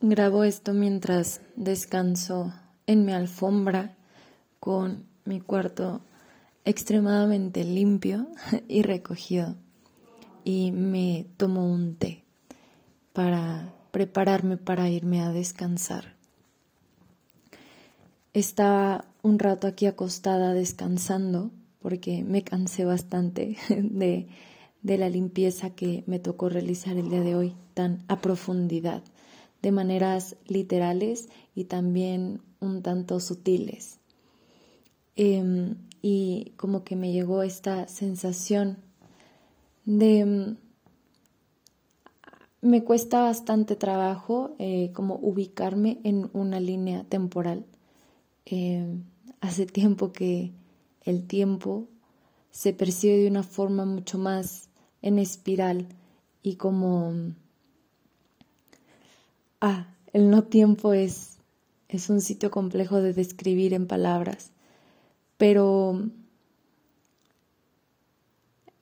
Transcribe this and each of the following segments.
Grabo esto mientras descanso en mi alfombra con mi cuarto extremadamente limpio y recogido y me tomo un té para prepararme para irme a descansar. Estaba un rato aquí acostada descansando porque me cansé bastante de, de la limpieza que me tocó realizar el día de hoy tan a profundidad de maneras literales y también un tanto sutiles. Em, y como que me llegó esta sensación de... Em, me cuesta bastante trabajo eh, como ubicarme en una línea temporal. Em, hace tiempo que el tiempo se percibe de una forma mucho más en espiral y como Ah, el no tiempo es, es un sitio complejo de describir en palabras, pero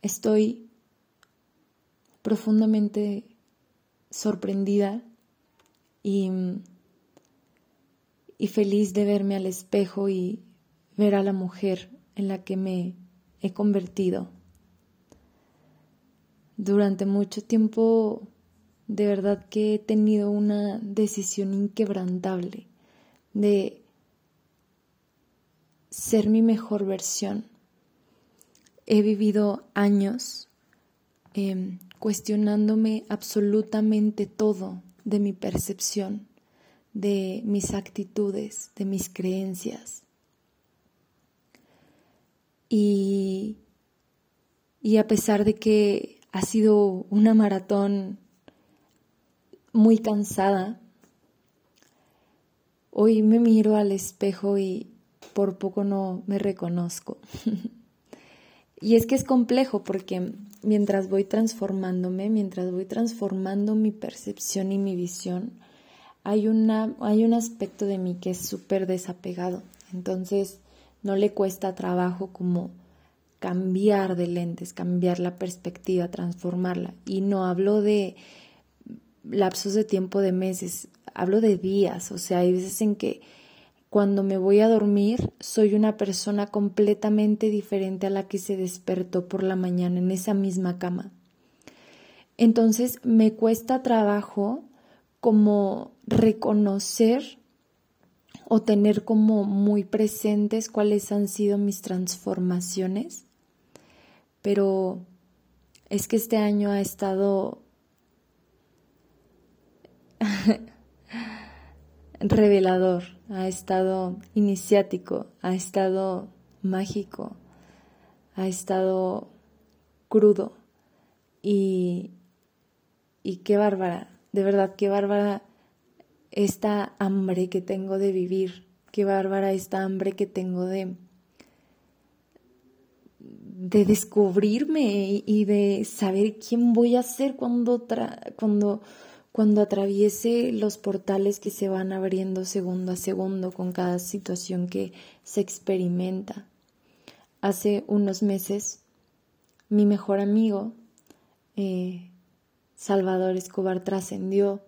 estoy profundamente sorprendida y, y feliz de verme al espejo y ver a la mujer en la que me he convertido. Durante mucho tiempo de verdad que he tenido una decisión inquebrantable de ser mi mejor versión. He vivido años em, cuestionándome absolutamente todo de mi percepción, de mis actitudes, de mis creencias. Y, y a pesar de que ha sido una maratón muy cansada. Hoy me miro al espejo y por poco no me reconozco. y es que es complejo porque mientras voy transformándome, mientras voy transformando mi percepción y mi visión, hay, una, hay un aspecto de mí que es súper desapegado. Entonces no le cuesta trabajo como cambiar de lentes, cambiar la perspectiva, transformarla. Y no hablo de lapsos de tiempo de meses, hablo de días, o sea, hay veces en que cuando me voy a dormir soy una persona completamente diferente a la que se despertó por la mañana en esa misma cama. Entonces me cuesta trabajo como reconocer o tener como muy presentes cuáles han sido mis transformaciones, pero es que este año ha estado revelador, ha estado iniciático, ha estado mágico, ha estado crudo. Y, y qué bárbara, de verdad, qué bárbara esta hambre que tengo de vivir, qué bárbara esta hambre que tengo de, de descubrirme y de saber quién voy a ser cuando, cuando cuando atraviese los portales que se van abriendo segundo a segundo con cada situación que se experimenta. Hace unos meses, mi mejor amigo, eh, Salvador Escobar, trascendió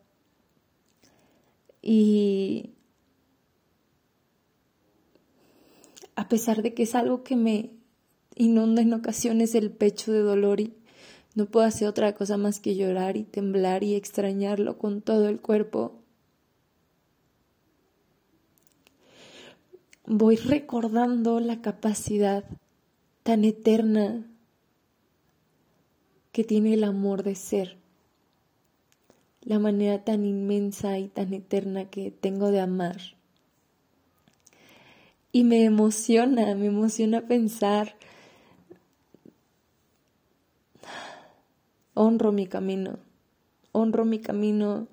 y a pesar de que es algo que me inunda en ocasiones el pecho de dolor y no puedo hacer otra cosa más que llorar y temblar y extrañarlo con todo el cuerpo. Voy recordando la capacidad tan eterna que tiene el amor de ser, la manera tan inmensa y tan eterna que tengo de amar. Y me emociona, me emociona pensar honro mi camino, honro mi camino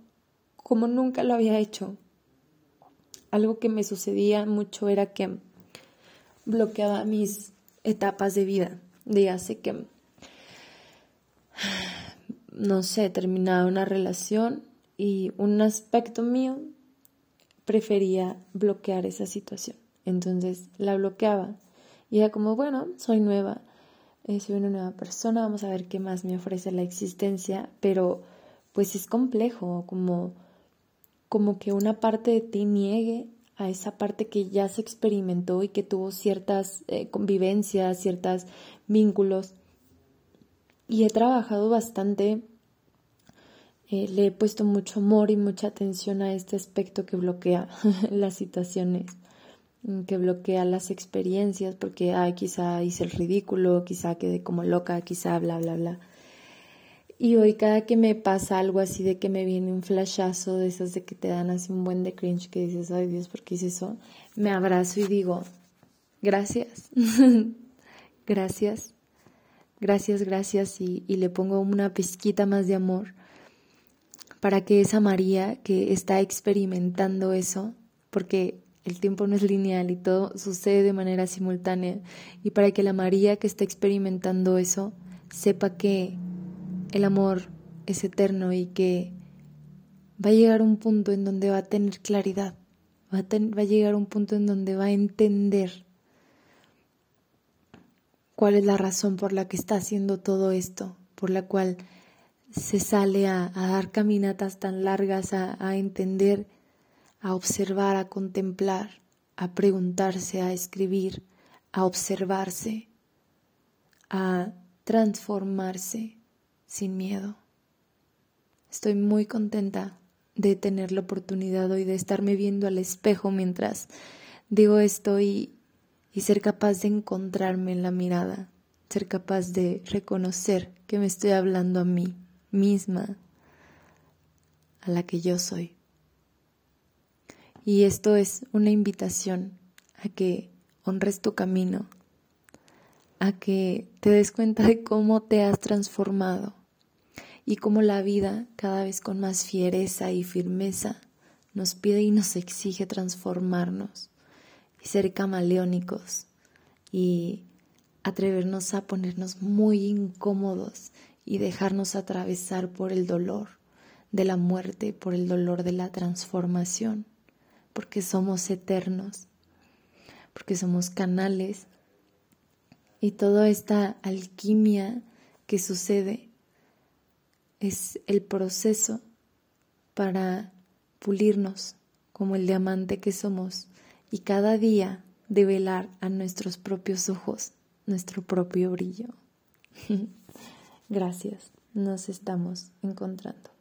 como nunca lo había hecho. Algo que me sucedía mucho era que bloqueaba mis etapas de vida. Dígase que, no sé, terminaba una relación y un aspecto mío prefería bloquear esa situación. Entonces la bloqueaba. Y era como, bueno, soy nueva, eh, soy una nueva persona, vamos a ver qué más me ofrece la existencia, pero pues es complejo como como que una parte de ti niegue a esa parte que ya se experimentó y que tuvo ciertas eh, convivencias, ciertos vínculos. Y he trabajado bastante, eh, le he puesto mucho amor y mucha atención a este aspecto que bloquea las situaciones, que bloquea las experiencias, porque ay, quizá hice el ridículo, quizá quedé como loca, quizá bla, bla, bla. Y hoy cada que me pasa algo así de que me viene un flashazo de esas de que te dan así un buen de cringe que dices, ay Dios, ¿por qué hice eso? Me abrazo y digo, gracias, gracias, gracias, gracias y, y le pongo una pizquita más de amor para que esa María que está experimentando eso, porque el tiempo no es lineal y todo sucede de manera simultánea, y para que la María que está experimentando eso sepa que el amor es eterno y que va a llegar un punto en donde va a tener claridad, va a, va a llegar un punto en donde va a entender cuál es la razón por la que está haciendo todo esto, por la cual se sale a, dar caminatas tan largas, a, a entender, a observar, a contemplar, a preguntarse, a escribir, a observarse, a transformarse sin miedo. Estoy muy contenta de tener la oportunidad hoy de estarme viendo al espejo mientras digo esto y, y ser capaz de encontrarme en la mirada, ser capaz de reconocer que me estoy hablando a mí misma, a la que yo soy. Y esto es una invitación a que honres tu camino, a que te des cuenta de cómo te has transformado y cómo la vida, cada vez con más fiereza y firmeza, nos pide y nos exige transformarnos y ser camaleónicos y atrevernos a ponernos muy incómodos y dejarnos atravesar por el dolor de la muerte, por el dolor de la transformación, porque somos eternos, porque somos canales y toda esta alquimia que sucede es el proceso para pulirnos como el diamante que somos y cada día develar a nuestros propios ojos nuestro propio brillo. Gracias, nos estamos encontrando.